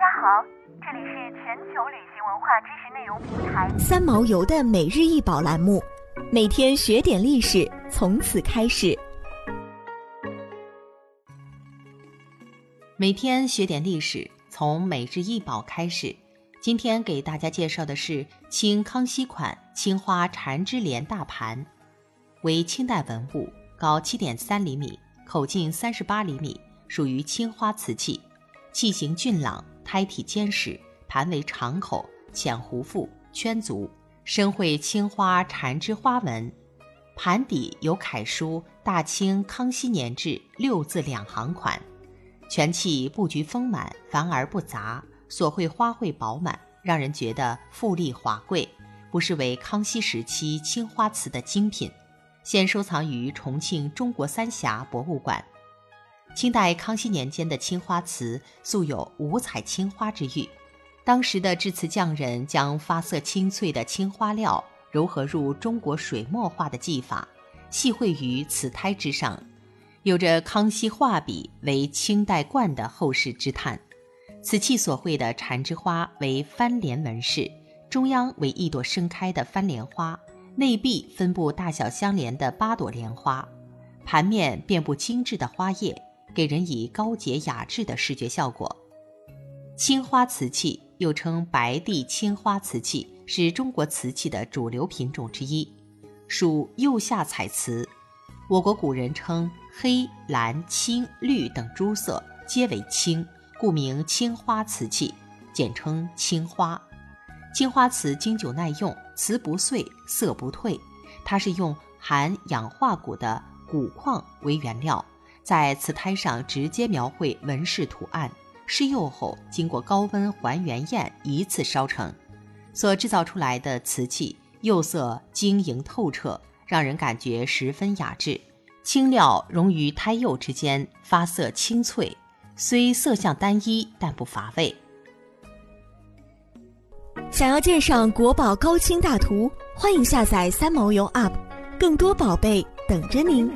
家好，这里是全球旅行文化知识内容平台三毛游的每日一宝栏目，每天学点历史，从此开始。每天学点历史，从每日一宝开始。今天给大家介绍的是清康熙款青花缠枝莲大盘，为清代文物，高七点三厘米，口径三十八厘米，属于青花瓷器，器形俊朗，胎体坚实，盘为长口，浅壶腹，圈足，深绘青花缠枝花纹，盘底有楷书“大清康熙年制”六字两行款。全器布局丰满，繁而不杂，所绘花卉饱满，让人觉得富丽华贵，不失为康熙时期青花瓷的精品。现收藏于重庆中国三峡博物馆。清代康熙年间的青花瓷素有五彩青花之誉，当时的制瓷匠人将发色清翠的青花料糅合入中国水墨画的技法，细绘于瓷胎之上。有着康熙画笔为清代冠的后世之叹。此器所绘的缠枝花为翻莲纹饰，中央为一朵盛开的翻莲花，内壁分布大小相连的八朵莲花，盘面遍布精致的花叶，给人以高洁雅致的视觉效果。青花瓷器又称白地青花瓷器，是中国瓷器的主流品种之一，属釉下彩瓷。我国古人称黑、蓝、青、绿等诸色皆为青，故名青花瓷器，简称青花。青花瓷经久耐用，瓷不碎，色不褪。它是用含氧化钴的钴矿为原料，在瓷胎上直接描绘纹饰图案，施釉后经过高温还原焰一次烧成，所制造出来的瓷器釉色晶莹透彻。让人感觉十分雅致，青料融于胎釉之间，发色清脆，虽色相单一，但不乏味。想要鉴赏国宝高清大图，欢迎下载三毛游 App，更多宝贝等着您。